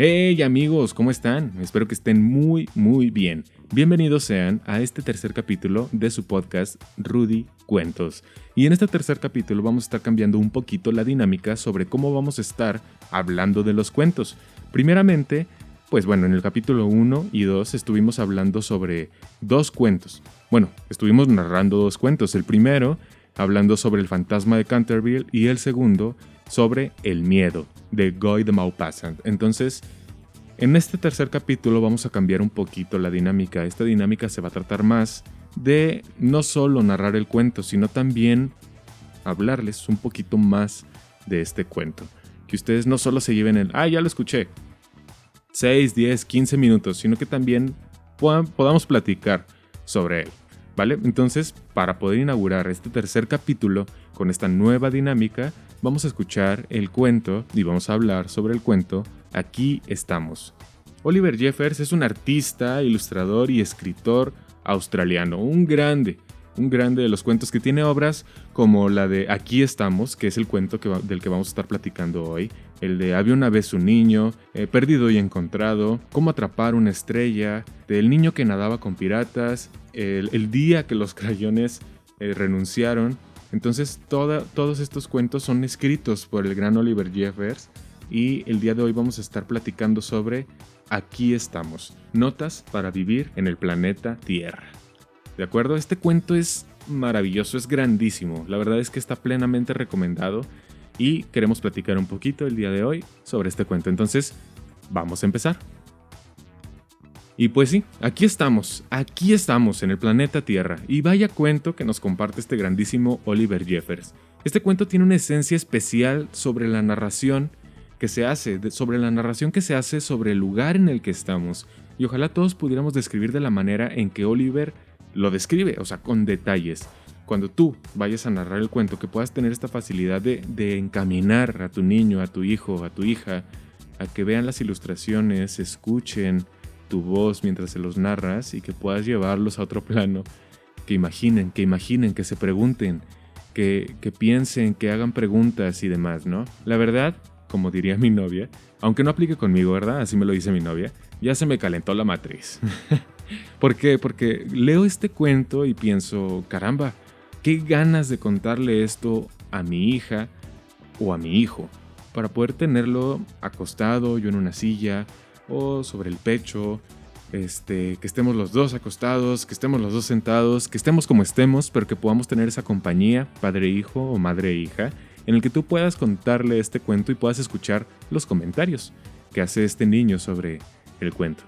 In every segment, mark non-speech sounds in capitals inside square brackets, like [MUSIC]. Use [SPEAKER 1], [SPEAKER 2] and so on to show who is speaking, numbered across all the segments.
[SPEAKER 1] Hey amigos, ¿cómo están? Espero que estén muy, muy bien. Bienvenidos sean a este tercer capítulo de su podcast Rudy Cuentos. Y en este tercer capítulo vamos a estar cambiando un poquito la dinámica sobre cómo vamos a estar hablando de los cuentos. Primeramente, pues bueno, en el capítulo 1 y 2 estuvimos hablando sobre dos cuentos. Bueno, estuvimos narrando dos cuentos. El primero hablando sobre el fantasma de Canterville y el segundo sobre el miedo de Guy de Maupassant. Entonces, en este tercer capítulo vamos a cambiar un poquito la dinámica. Esta dinámica se va a tratar más de no solo narrar el cuento, sino también hablarles un poquito más de este cuento. Que ustedes no solo se lleven el, ah, ya lo escuché, 6, 10, 15 minutos, sino que también podamos platicar sobre él. ¿Vale? Entonces, para poder inaugurar este tercer capítulo con esta nueva dinámica, vamos a escuchar el cuento y vamos a hablar sobre el cuento Aquí estamos. Oliver Jeffers es un artista, ilustrador y escritor australiano, un grande, un grande de los cuentos que tiene obras como la de Aquí estamos, que es el cuento del que vamos a estar platicando hoy, el de Había una vez un niño, eh, Perdido y encontrado, Cómo atrapar una estrella, del niño que nadaba con piratas, el, día que los crayones eh, renunciaron, entonces todos estos cuentos son escritos por el gran Oliver Jeffers y el día de hoy vamos a estar platicando sobre Aquí estamos, notas para vivir en el planeta Tierra. ¿De acuerdo? Este cuento es maravilloso, es grandísimo, la verdad es que está plenamente recomendado y queremos platicar un poquito el día de hoy sobre este cuento. Entonces, vamos a empezar. Y pues sí, aquí estamos, aquí estamos en el planeta Tierra, y vaya cuento que nos comparte este grandísimo Oliver Jeffers. Este cuento tiene una esencia especial sobre la narración que se hace, sobre la narración que se hace sobre el lugar en el que estamos, y ojalá todos pudiéramos describir de la manera en que Oliver lo describe, o sea, con detalles. Cuando tú vayas a narrar el cuento, que puedas tener esta facilidad de, de encaminar a tu niño, a tu hijo, a tu hija, a que vean las ilustraciones, escuchen, tu voz mientras se los narras y que puedas llevarlos a otro plano, que imaginen, que imaginen, que se pregunten, que, que piensen, que hagan preguntas y demás, ¿no? La verdad, como diría mi novia, aunque no aplique conmigo, ¿verdad? Así me lo dice mi novia, ya se me calentó la matriz. [LAUGHS] ¿Por qué? Porque leo este cuento y pienso, caramba, qué ganas de contarle esto a mi hija o a mi hijo, para poder tenerlo acostado yo en una silla, o sobre el pecho, este, que estemos los dos acostados, que estemos los dos sentados, que estemos como estemos, pero que podamos tener esa compañía, padre-hijo o madre-hija, en el que tú puedas contarle este cuento y puedas escuchar los comentarios que hace este niño sobre el cuento.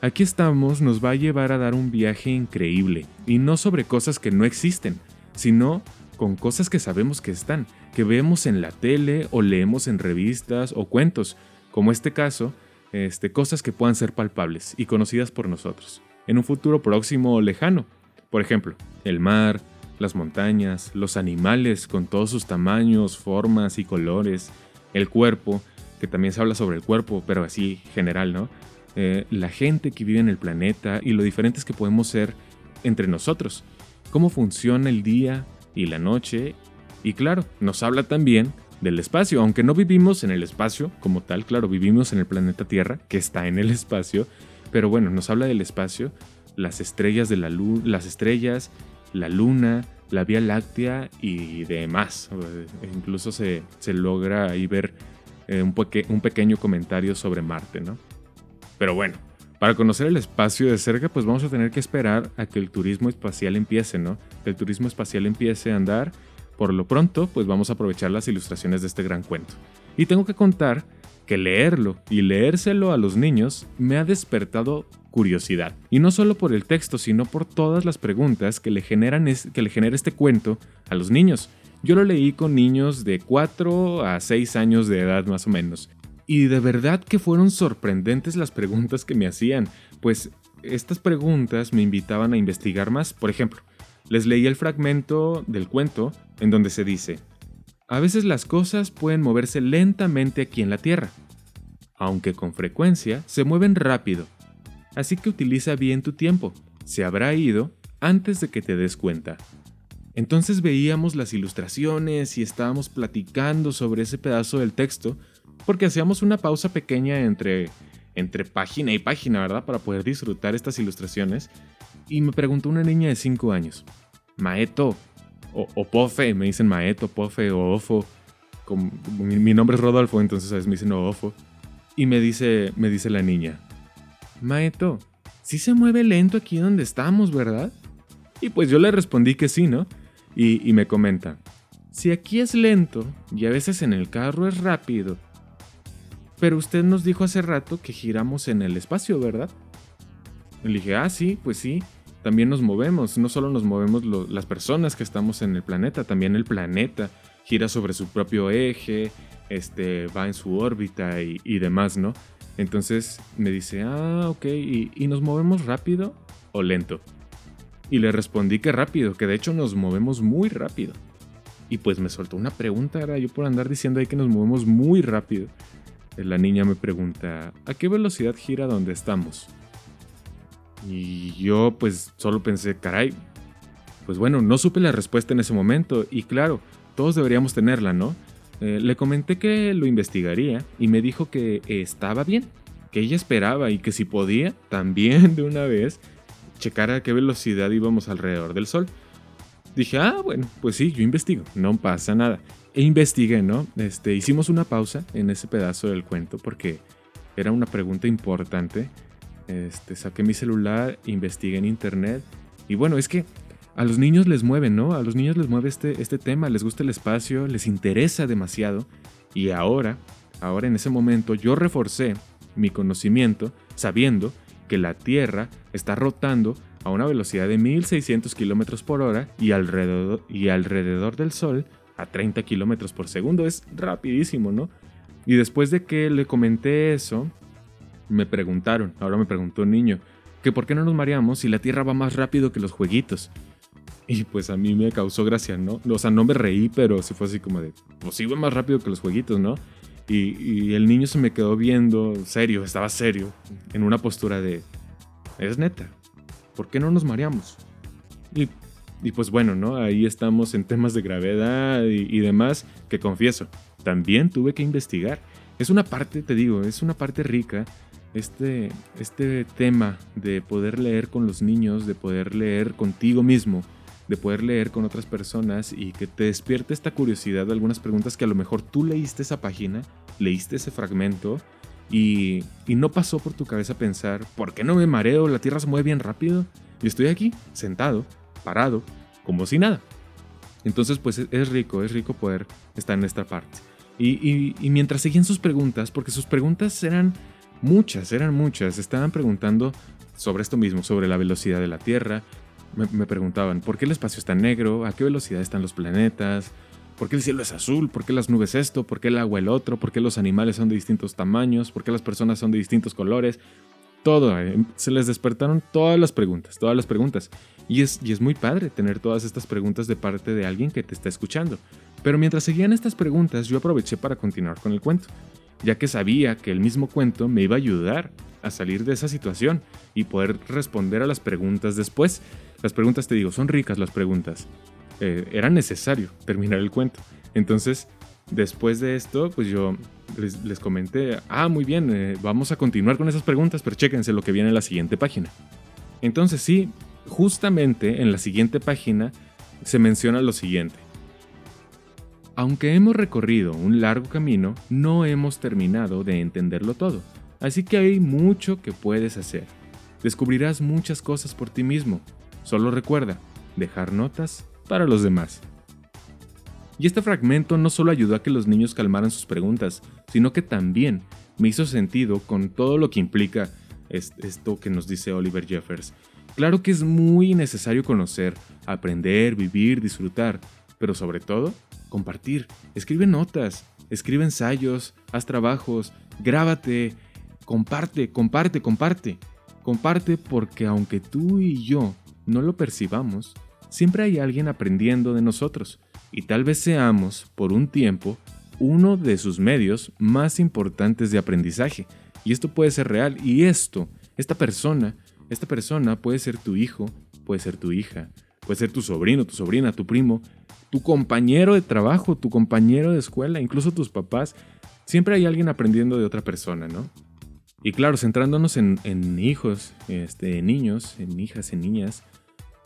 [SPEAKER 1] Aquí estamos nos va a llevar a dar un viaje increíble, y no sobre cosas que no existen, sino con cosas que sabemos que están, que vemos en la tele o leemos en revistas o cuentos, como este caso este, cosas que puedan ser palpables y conocidas por nosotros, en un futuro próximo o lejano. Por ejemplo, el mar, las montañas, los animales con todos sus tamaños, formas y colores, el cuerpo, que también se habla sobre el cuerpo, pero así general, ¿no? Eh, la gente que vive en el planeta y lo diferentes que podemos ser entre nosotros, cómo funciona el día y la noche, y claro, nos habla también del espacio, aunque no vivimos en el espacio como tal, claro, vivimos en el planeta Tierra, que está en el [LAUGHS] espacio, pero bueno, nos habla del espacio, las estrellas de la luz, las estrellas, la luna, la Vía Láctea y demás. Incluso se, logra ahí ver eh, un, un pequeño comentario sobre Marte, ¿no? Pero bueno, para conocer el espacio de cerca, pues vamos a tener que esperar a que el turismo espacial empiece, ¿no? Que el turismo espacial empiece a andar por lo pronto, pues vamos a aprovechar las ilustraciones de este gran cuento. Y tengo que contar que leerlo y leérselo a los niños me ha despertado curiosidad. Y no solo por el texto, sino por todas las preguntas que le, generan que le genera este cuento a los niños. Yo lo leí con niños de 4 a 6 años de edad más o menos. Y de verdad que fueron sorprendentes las preguntas que me hacían, pues estas preguntas me invitaban a investigar más. Por ejemplo, les leí el fragmento del cuento en donde se dice, a veces las cosas pueden moverse lentamente aquí en la Tierra, aunque con frecuencia se mueven rápido, así que utiliza bien tu tiempo, se habrá ido antes de que te des cuenta. Entonces veíamos las ilustraciones y estábamos platicando sobre ese pedazo del texto porque hacíamos una pausa pequeña entre entre página y página, ¿verdad? Para poder disfrutar estas ilustraciones. Y me preguntó una niña de 5 años, Maeto, o, Pofe, me dicen Maeto, Pofe o Ofo. Como, mi, nombre es Rodolfo, entonces a veces me dicen Ofo. Y me dice, me dice la niña, Maeto, sí se mueve lento aquí donde estamos, ¿verdad? Y pues yo le respondí que sí, ¿no? Y, y me comenta, si aquí es lento y a veces en el carro es rápido, pero usted nos dijo hace rato que giramos en el espacio, ¿verdad? Le dije, ah, sí, pues sí. También nos movemos. No solo nos movemos las personas que estamos en el planeta, también el planeta gira sobre su propio eje, este, va en su órbita y, demás, ¿no? Entonces me dice, ah, ok, ¿Y, ¿y nos movemos rápido o lento? Y le respondí que rápido, que de hecho nos movemos muy rápido. Y pues me soltó una pregunta, era yo por andar diciendo ahí que nos movemos muy rápido. La niña me pregunta, ¿a qué velocidad gira donde estamos? Y yo pues solo pensé, caray, pues bueno, no supe la respuesta en ese momento y claro, todos deberíamos tenerla, ¿no? Eh, le comenté que lo investigaría y me dijo que estaba bien, que ella esperaba y que si podía, también de una vez, checar a qué velocidad íbamos alrededor del Sol. Dije, ah, bueno, pues sí, yo investigo, no pasa nada e investigué, ¿no? Este, hicimos una pausa en ese pedazo del cuento porque era una pregunta importante. Este, saqué mi celular, investigué en internet y bueno, es que a los niños les mueve, ¿no? A los niños les mueve este, este tema, les gusta el espacio, les interesa demasiado y ahora, ahora en ese momento yo reforcé mi conocimiento sabiendo que la Tierra está rotando a una velocidad de 1600 km por hora y alrededor, y alrededor del Sol a 30 kilómetros por segundo. Es rapidísimo, ¿no? Y después de que le comenté eso, me preguntaron, ahora me preguntó un niño, que por qué no nos mareamos si la Tierra va más rápido que los jueguitos. Y pues a mí me causó gracia, ¿no? O sea, no me reí, pero sí fue así como de, pues sí va más rápido que los jueguitos, ¿no? Y, y el niño se me quedó viendo serio, estaba serio, en una postura de, es neta, ¿por qué no nos mareamos? Y y pues bueno, ¿no? Ahí estamos en temas de gravedad y, demás que confieso, también tuve que investigar. Es una parte, te digo, es una parte rica este, este tema de poder leer con los niños, de poder leer contigo mismo, de poder leer con otras personas y que te despierte esta curiosidad de algunas preguntas que a lo mejor tú leíste esa página, leíste ese fragmento y, y no pasó por tu cabeza pensar, ¿por qué no me mareo? La Tierra se mueve bien rápido. Y estoy aquí, sentado, parado, como si nada. Entonces, pues es rico, es rico poder estar en esta parte. Y, mientras seguían sus preguntas, porque sus preguntas eran muchas, eran muchas, estaban preguntando sobre esto mismo, sobre la velocidad de la Tierra. Me, preguntaban, ¿por qué el espacio está negro? ¿A qué velocidad están los planetas? ¿Por qué el cielo es azul? ¿Por qué las nubes esto? ¿Por qué el agua el otro? ¿Por qué los animales son de distintos tamaños? ¿Por qué las personas son de distintos colores? Todo, eh, se les despertaron todas las preguntas, todas las preguntas. Y es, y es muy padre tener todas estas preguntas de parte de alguien que te está escuchando. Pero mientras seguían estas preguntas, yo aproveché para continuar con el cuento, ya que sabía que el mismo cuento me iba a ayudar a salir de esa situación y poder responder a las preguntas después. Las preguntas, te digo, son ricas las preguntas. Eh, era necesario [LAUGHS] terminar el cuento. Entonces, después de esto, pues yo les, comenté, ah, muy bien, eh, vamos a continuar con esas preguntas, pero chéquense lo que viene en la siguiente página. Entonces sí, justamente en la siguiente página se menciona lo siguiente. Aunque hemos recorrido un largo camino, no hemos terminado de entenderlo todo, así que hay mucho que puedes hacer. Descubrirás muchas cosas por ti mismo. Solo recuerda, dejar notas para los demás. Y este fragmento no solo ayudó a que los niños calmaran sus preguntas, sino que también me hizo sentido con todo lo que implica esto que nos dice Oliver Jeffers, Claro que es muy necesario conocer, aprender, vivir, disfrutar, pero sobre todo, compartir. Escribe notas, escribe ensayos, haz trabajos, grábate, comparte, comparte, comparte. Comparte porque aunque tú y yo no lo percibamos, siempre hay alguien aprendiendo de nosotros y tal vez seamos, por un tiempo, uno de sus medios más importantes de aprendizaje. Y esto puede ser real y esto, esta persona, esta persona puede ser tu hijo, puede ser tu hija, puede ser tu sobrino, tu sobrina, tu primo, tu compañero de trabajo, tu compañero de escuela, incluso tus papás. Siempre hay alguien aprendiendo de otra persona, ¿no? Y claro, centrándonos en, hijos, este, niños, en hijas, en niñas,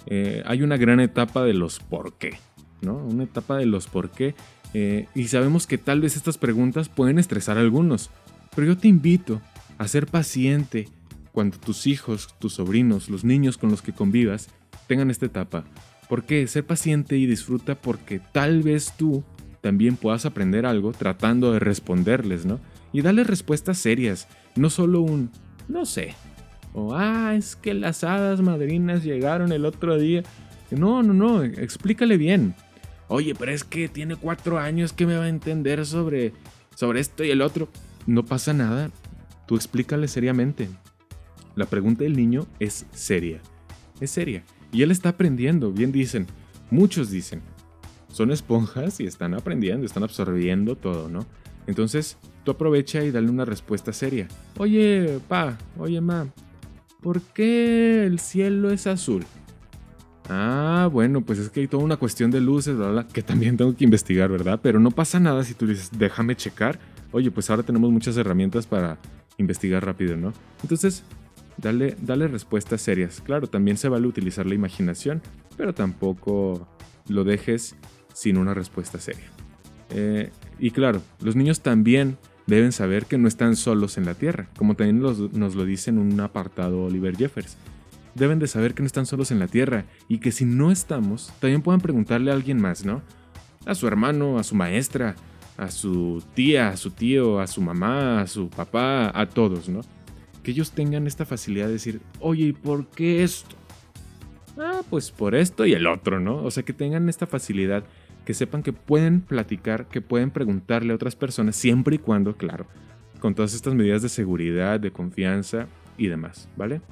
[SPEAKER 1] eh, hay una gran etapa de los por qué, ¿no? Una etapa de los por qué. Eh, y sabemos que tal vez estas preguntas pueden estresar a algunos, pero yo te invito a ser paciente cuando tus hijos, tus sobrinos, los niños con los que convivas tengan esta etapa. ¿Por qué? Ser paciente y disfruta porque tal vez tú también puedas aprender algo tratando de responderles, ¿no? Y darles respuestas serias, no solo un no sé, o ah, es que las hadas madrinas llegaron el otro día. No, no, no, explícale bien. Oye, pero es que tiene cuatro años que me va a entender sobre, sobre esto y el otro. No pasa nada, tú explícale seriamente. La pregunta del niño es seria, es seria. Y él está aprendiendo, bien dicen, muchos dicen. Son esponjas y están aprendiendo, están absorbiendo todo, ¿no? Entonces, tú aprovecha y dale una respuesta seria. Oye, pa, oye, ma, ¿por qué el cielo es azul? Ah, bueno, pues es que hay toda una cuestión de luces, bla, que también tengo que investigar, ¿verdad? Pero no pasa nada si tú dices, déjame checar. Oye, pues ahora tenemos muchas herramientas para investigar rápido, ¿no? Entonces, Dale, dale respuestas serias. Claro, también se vale utilizar la imaginación, pero tampoco lo dejes sin una respuesta seria. Eh, y claro, los niños también deben saber que no están solos en la Tierra, como también nos lo dice en un apartado Oliver Jeffers. Deben de saber que no están solos en la Tierra y que si no estamos, también puedan preguntarle a alguien más, ¿no? A su hermano, a su maestra, a su tía, a su tío, a su mamá, a su papá, a todos, ¿no? Que ellos tengan esta facilidad de decir, oye, ¿y por qué esto? Ah, pues por esto y el otro, ¿no? O sea, que tengan esta facilidad, que sepan que pueden platicar, que pueden preguntarle a otras personas, siempre y cuando, claro, con todas estas medidas de seguridad, de confianza y demás, ¿vale?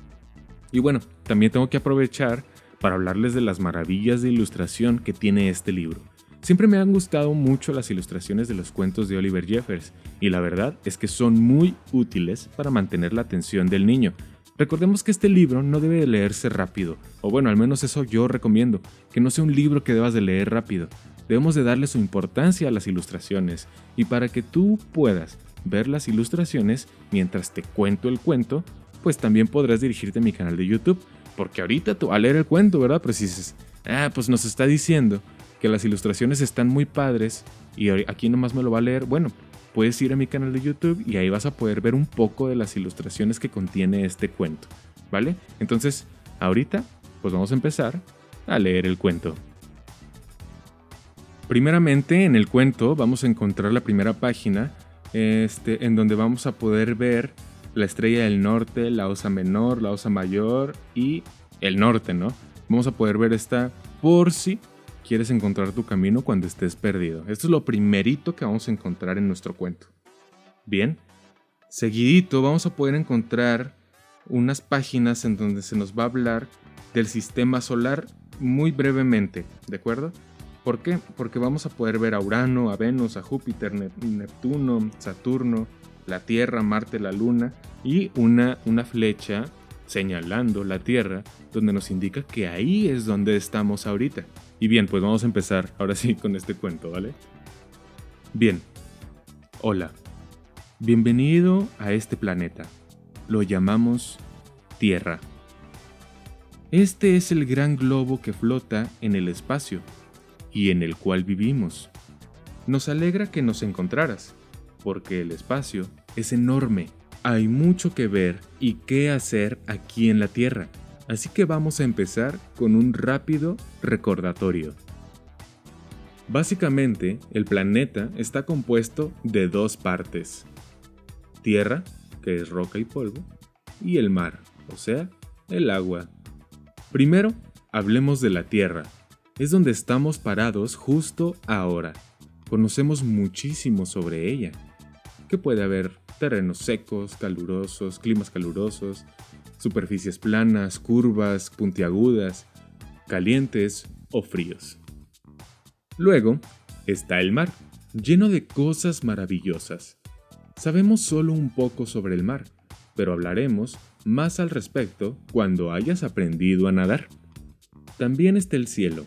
[SPEAKER 1] Y bueno, también tengo que aprovechar para hablarles de las maravillas de ilustración que tiene este libro. Siempre me han gustado mucho las ilustraciones de los cuentos de Oliver Jeffers, y la verdad es que son muy útiles para mantener la atención del niño. Recordemos que este libro no debe leerse rápido, o bueno, al menos eso yo recomiendo, que no sea un libro que debas de leer rápido. Debemos de darle su importancia a las ilustraciones, y para que tú puedas ver las ilustraciones mientras te cuento el cuento, pues también podrás dirigirte a mi canal de YouTube, porque ahorita tú vas a leer el cuento, ¿verdad? Si dices, ah, pues nos está diciendo que las ilustraciones están muy padres y aquí nomás me lo va a leer, bueno, puedes ir a mi canal de YouTube y ahí vas a poder ver un poco de las ilustraciones que contiene este cuento, ¿vale? Entonces, ahorita, pues vamos a empezar a leer el cuento. Primeramente, en el cuento vamos a encontrar la primera página, este, en donde vamos a poder ver la estrella del norte, la osa menor, la osa mayor y el norte, ¿no? Vamos a poder ver esta por si quieres encontrar tu camino cuando estés perdido. Esto es lo primerito que vamos a encontrar en nuestro cuento. Bien, seguidito vamos a poder encontrar unas páginas en donde se nos va a hablar del sistema solar muy brevemente, ¿de acuerdo? ¿Por qué? Porque vamos a poder ver a Urano, a Venus, a Júpiter, Neptuno, Saturno, la Tierra, Marte, la Luna y una, una flecha señalando la Tierra donde nos indica que ahí es donde estamos ahorita. Y bien, pues vamos a empezar ahora sí con este cuento, ¿vale? Bien. Hola. Bienvenido a este planeta. Lo llamamos Tierra. Este es el gran globo que flota en el espacio y en el cual vivimos. Nos alegra que nos encontraras, porque el espacio es enorme. Hay mucho que ver y qué hacer aquí en la Tierra. Así que vamos a empezar con un rápido recordatorio. Básicamente, el planeta está compuesto de dos partes. Tierra, que es roca y polvo, y el mar, o sea, el agua. Primero, hablemos de la Tierra. Es donde estamos parados justo ahora. Conocemos muchísimo sobre ella. Que puede haber terrenos secos, calurosos, climas calurosos, superficies planas, curvas, puntiagudas, calientes o fríos. Luego está el mar, lleno de cosas maravillosas. Sabemos solo un poco sobre el mar, pero hablaremos más al respecto cuando hayas aprendido a nadar. También está el cielo,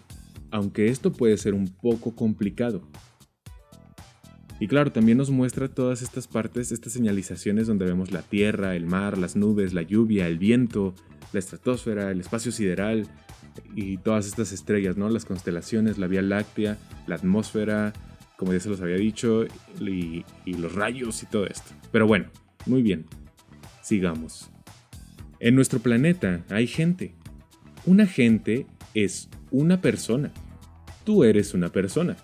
[SPEAKER 1] aunque esto puede ser un poco complicado. Y claro, también nos muestra todas estas partes, estas señalizaciones donde vemos la Tierra, el mar, las nubes, la lluvia, el viento, la estratosfera, el espacio sideral y todas estas estrellas, ¿no? Las constelaciones, la Vía Láctea, la atmósfera, como ya se los había dicho, y, y los rayos y todo esto. Pero bueno, muy bien. Sigamos. En nuestro planeta hay gente. Una gente es una persona. Tú eres una persona.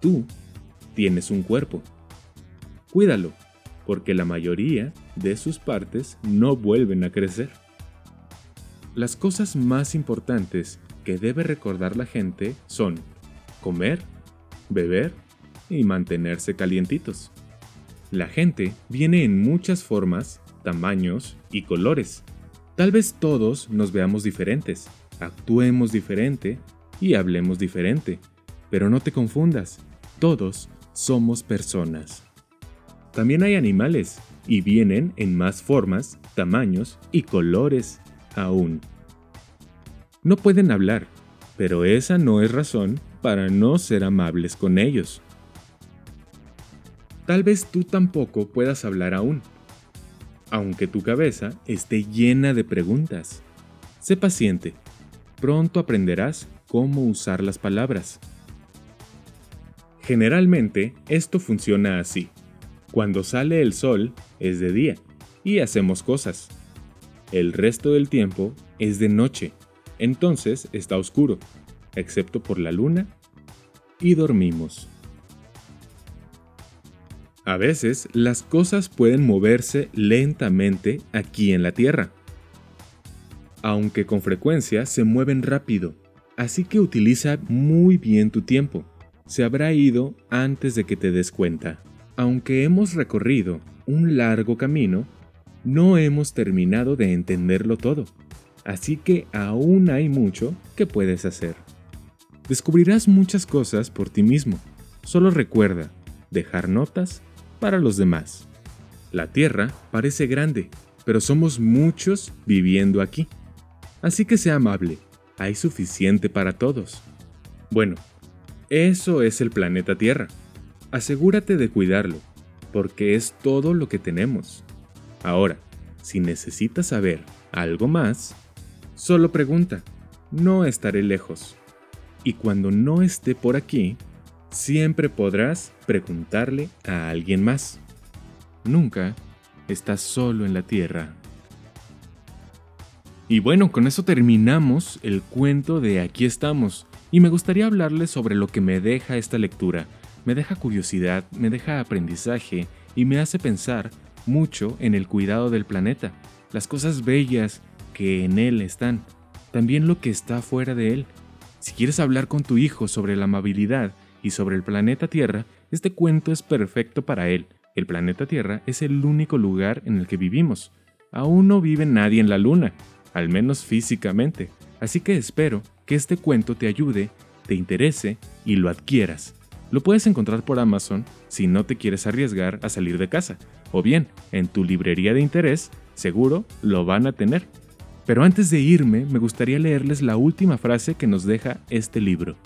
[SPEAKER 1] Tú tienes un cuerpo. Cuídalo, porque la mayoría de sus partes no vuelven a crecer. Las cosas más importantes que debe recordar la gente son comer, beber y mantenerse calientitos. La gente viene en muchas formas, tamaños y colores. Tal vez todos nos veamos diferentes, actuemos diferente y hablemos diferente, pero no te confundas, todos somos personas. También hay animales, y vienen en más formas, tamaños y colores aún. No pueden hablar, pero esa no es razón para no ser amables con ellos. Tal vez tú tampoco puedas hablar aún, aunque tu cabeza esté llena de preguntas. Sé paciente, pronto aprenderás cómo usar las palabras. Generalmente esto funciona así. Cuando sale el sol es de día y hacemos cosas. El resto del tiempo es de noche, entonces está oscuro, excepto por la luna, y dormimos. A veces las cosas pueden moverse lentamente aquí en la Tierra, aunque con frecuencia se mueven rápido, así que utiliza muy bien tu tiempo. Se habrá ido antes de que te des cuenta. Aunque hemos recorrido un largo camino, no hemos terminado de entenderlo todo, así que aún hay mucho que puedes hacer. Descubrirás muchas cosas por ti mismo. Solo recuerda dejar notas para los demás. La Tierra parece grande, pero somos muchos viviendo aquí. Así que sea amable, hay suficiente para todos. Bueno, eso es el planeta Tierra. Asegúrate de cuidarlo, porque es todo lo que tenemos. Ahora, si necesitas saber algo más, solo pregunta, no estaré lejos. Y cuando no esté por aquí, siempre podrás preguntarle a alguien más. Nunca estás solo en la Tierra. Y bueno, con eso terminamos el cuento de Aquí estamos, y me gustaría hablarles sobre lo que me deja esta lectura. Me deja curiosidad, me deja aprendizaje y me hace pensar mucho en el cuidado del planeta, las cosas bellas que en él están, también lo que está fuera de él. Si quieres hablar con tu hijo sobre la amabilidad y sobre el planeta Tierra, este cuento es perfecto para él. El planeta Tierra es el único lugar en el que vivimos. Aún no vive nadie en la Luna, al menos físicamente, así que espero que este cuento te ayude, te interese y lo adquieras. Lo puedes encontrar por Amazon si no te quieres arriesgar a salir de casa, o bien en tu librería de interés, seguro lo van a tener. Pero antes de irme, me gustaría leerles la última frase que nos deja este libro.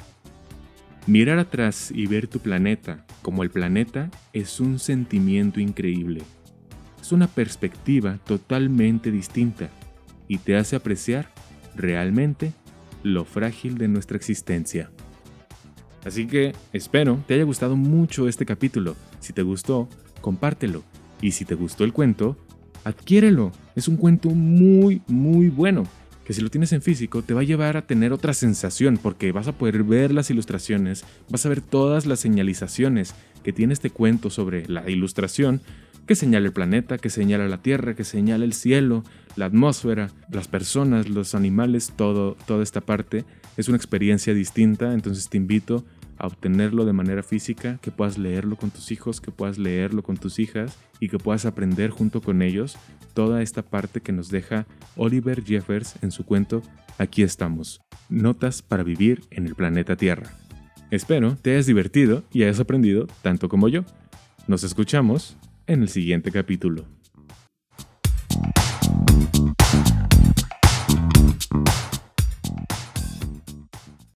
[SPEAKER 1] Mirar atrás y ver tu planeta como el planeta es un sentimiento increíble. Es una perspectiva totalmente distinta y te hace apreciar realmente lo frágil de nuestra existencia. Así que espero te haya gustado mucho este capítulo. Si te gustó, compártelo. Y si te gustó el cuento, adquiérelo. Es un cuento muy, muy bueno que si lo tienes en físico te va a llevar a tener otra sensación porque vas a poder ver las ilustraciones, vas a ver todas las señalizaciones que tiene este cuento sobre la ilustración que señala el planeta, que señala la Tierra, que señala el cielo, la atmósfera, las personas, los animales, todo, toda esta parte. Es una experiencia distinta, entonces te invito a obtenerlo de manera física, que puedas leerlo con tus hijos, que puedas leerlo con tus hijas y que puedas aprender junto con ellos toda esta parte que nos deja Oliver Jeffers en su cuento Aquí estamos, notas para vivir en el planeta Tierra. Espero te hayas divertido y hayas aprendido tanto como yo. Nos escuchamos en el siguiente capítulo.